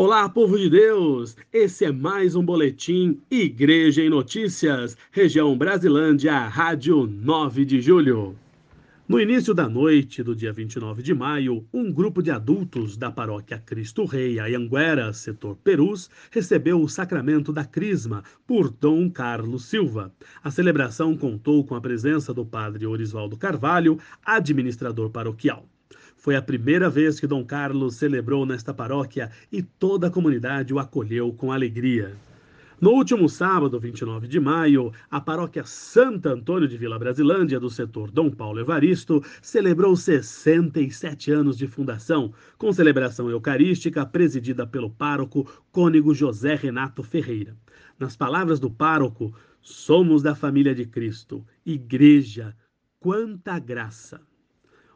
Olá, povo de Deus! Esse é mais um boletim Igreja em Notícias, região Brasilândia, Rádio 9 de Julho. No início da noite do dia 29 de maio, um grupo de adultos da paróquia Cristo Rei, Ayanguera, setor Perus, recebeu o sacramento da Crisma por Dom Carlos Silva. A celebração contou com a presença do padre Orisvaldo Carvalho, administrador paroquial. Foi a primeira vez que Dom Carlos celebrou nesta paróquia e toda a comunidade o acolheu com alegria. No último sábado, 29 de maio, a paróquia Santo Antônio de Vila Brasilândia, do setor Dom Paulo Evaristo, celebrou 67 anos de fundação, com celebração eucarística presidida pelo pároco cônego José Renato Ferreira. Nas palavras do pároco, somos da família de Cristo, igreja, quanta graça!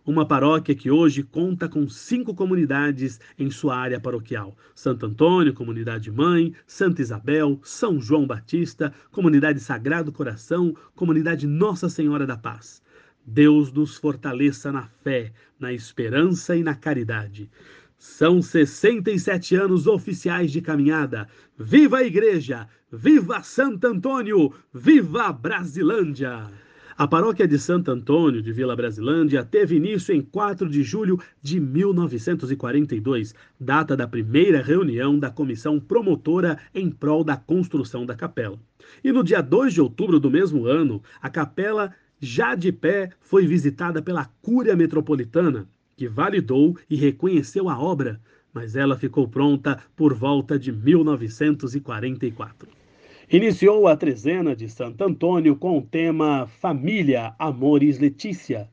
Uma paróquia que hoje conta com cinco comunidades em sua área paroquial: Santo Antônio, Comunidade Mãe, Santa Isabel, São João Batista, Comunidade Sagrado Coração, Comunidade Nossa Senhora da Paz. Deus nos fortaleça na fé, na esperança e na caridade. São 67 anos oficiais de caminhada. Viva a Igreja! Viva Santo Antônio! Viva a Brasilândia! A paróquia de Santo Antônio de Vila Brasilândia teve início em 4 de julho de 1942, data da primeira reunião da comissão promotora em prol da construção da capela. E no dia 2 de outubro do mesmo ano, a capela, já de pé, foi visitada pela Cúria Metropolitana, que validou e reconheceu a obra, mas ela ficou pronta por volta de 1944 iniciou a trezena de Santo Antônio com o tema Família, Amores Letícia,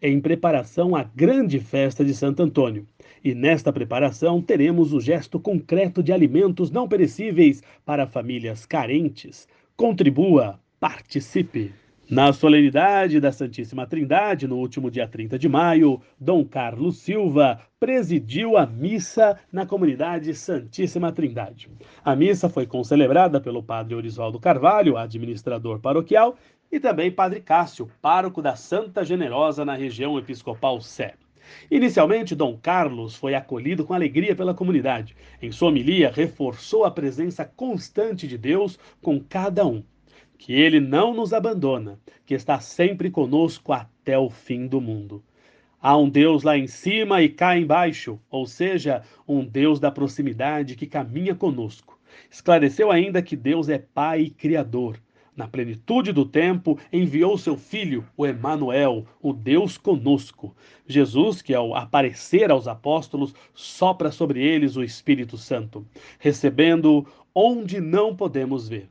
em preparação à grande festa de Santo Antônio. E nesta preparação teremos o gesto concreto de alimentos não perecíveis para famílias carentes. Contribua, participe! Na solenidade da Santíssima Trindade, no último dia 30 de maio, Dom Carlos Silva presidiu a missa na comunidade Santíssima Trindade. A missa foi concelebrada pelo padre Orisvaldo Carvalho, administrador paroquial, e também padre Cássio, pároco da Santa Generosa na região episcopal Sé. Inicialmente, Dom Carlos foi acolhido com alegria pela comunidade. Em sua homilia, reforçou a presença constante de Deus com cada um que ele não nos abandona, que está sempre conosco até o fim do mundo. Há um Deus lá em cima e cá embaixo, ou seja, um Deus da proximidade que caminha conosco. Esclareceu ainda que Deus é Pai e Criador. Na plenitude do tempo, enviou seu Filho, o Emanuel, o Deus conosco. Jesus, que ao aparecer aos apóstolos, sopra sobre eles o Espírito Santo, recebendo onde não podemos ver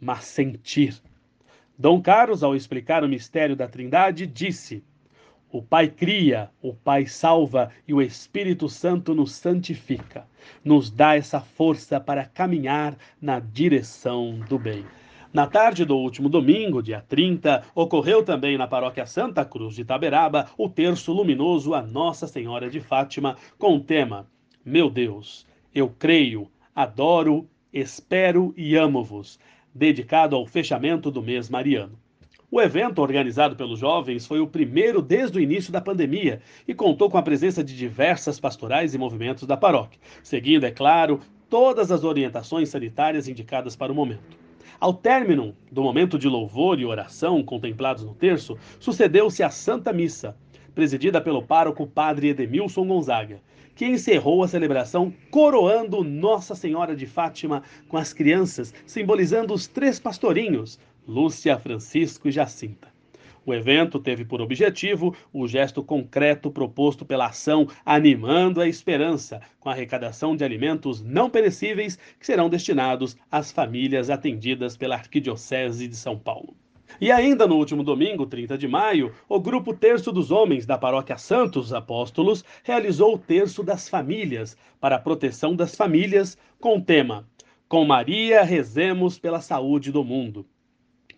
mas sentir. Dom Carlos, ao explicar o mistério da Trindade, disse: O Pai cria, o Pai salva e o Espírito Santo nos santifica, nos dá essa força para caminhar na direção do bem. Na tarde do último domingo, dia 30, ocorreu também na paróquia Santa Cruz de Taberaba o terço luminoso a Nossa Senhora de Fátima com o tema Meu Deus, eu creio, adoro, espero e amo-vos dedicado ao fechamento do mês mariano. O evento, organizado pelos jovens, foi o primeiro desde o início da pandemia e contou com a presença de diversas pastorais e movimentos da paróquia, seguindo, é claro, todas as orientações sanitárias indicadas para o momento. Ao término do momento de louvor e oração contemplados no terço, sucedeu-se a Santa Missa, presidida pelo pároco Padre Edemilson Gonzaga, que encerrou a celebração coroando Nossa Senhora de Fátima com as crianças, simbolizando os três pastorinhos, Lúcia, Francisco e Jacinta. O evento teve por objetivo o gesto concreto proposto pela ação Animando a Esperança, com a arrecadação de alimentos não perecíveis que serão destinados às famílias atendidas pela Arquidiocese de São Paulo. E ainda no último domingo, 30 de maio, o grupo Terço dos Homens da Paróquia Santos Apóstolos realizou o Terço das Famílias para a proteção das famílias com o tema Com Maria rezemos pela saúde do mundo,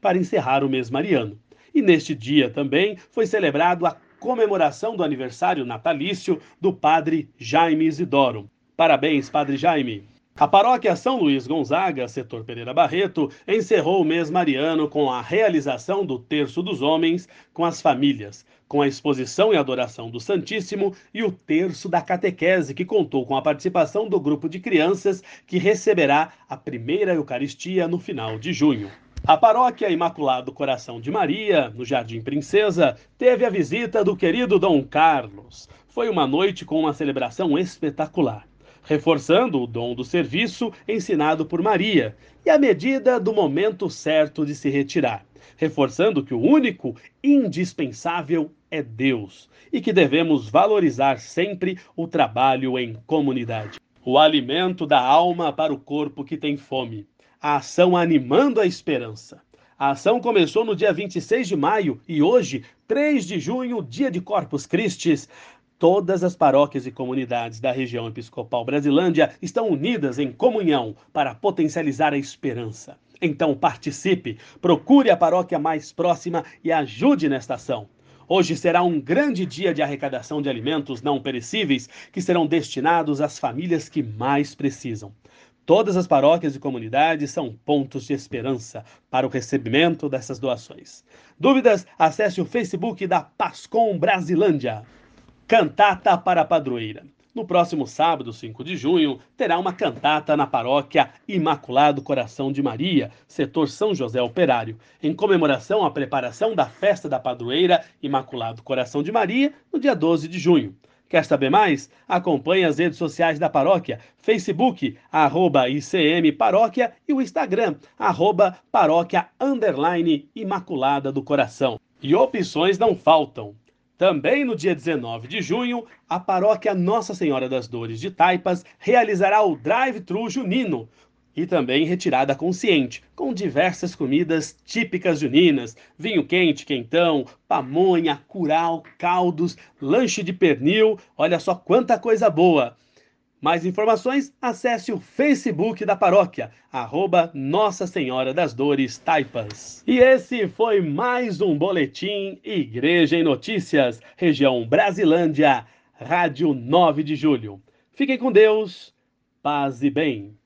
para encerrar o mês mariano. E neste dia também foi celebrado a comemoração do aniversário natalício do padre Jaime Isidoro. Parabéns, padre Jaime! A paróquia São Luís Gonzaga, setor Pereira Barreto, encerrou o mês mariano com a realização do Terço dos Homens com as famílias, com a exposição e adoração do Santíssimo e o Terço da Catequese, que contou com a participação do grupo de crianças que receberá a primeira Eucaristia no final de junho. A paróquia Imaculado Coração de Maria, no Jardim Princesa, teve a visita do querido Dom Carlos. Foi uma noite com uma celebração espetacular reforçando o dom do serviço ensinado por Maria e a medida do momento certo de se retirar, reforçando que o único indispensável é Deus e que devemos valorizar sempre o trabalho em comunidade. O alimento da alma para o corpo que tem fome. A ação animando a esperança. A ação começou no dia 26 de maio e hoje, 3 de junho, dia de Corpus Christi, Todas as paróquias e comunidades da região episcopal Brasilândia estão unidas em comunhão para potencializar a esperança. Então participe, procure a paróquia mais próxima e ajude nesta ação. Hoje será um grande dia de arrecadação de alimentos não perecíveis que serão destinados às famílias que mais precisam. Todas as paróquias e comunidades são pontos de esperança para o recebimento dessas doações. Dúvidas? Acesse o Facebook da Pascom Brasilândia. Cantata para a Padroeira. No próximo sábado, 5 de junho, terá uma cantata na paróquia Imaculado Coração de Maria, setor São José Operário, em comemoração à preparação da festa da padroeira Imaculado Coração de Maria, no dia 12 de junho. Quer saber mais? Acompanhe as redes sociais da paróquia, Facebook, arroba ICM Paróquia e o Instagram, arroba Paróquia Imaculada do Coração. E opções não faltam. Também no dia 19 de junho, a paróquia Nossa Senhora das Dores de Taipas realizará o Drive-Thru Junino e também retirada consciente, com diversas comidas típicas juninas, vinho quente, quentão, pamonha, curau, caldos, lanche de pernil, olha só quanta coisa boa! Mais informações, acesse o Facebook da paróquia, arroba Nossa Senhora das Dores Taipas. E esse foi mais um Boletim Igreja em Notícias, região Brasilândia, Rádio 9 de Julho. Fiquem com Deus, paz e bem.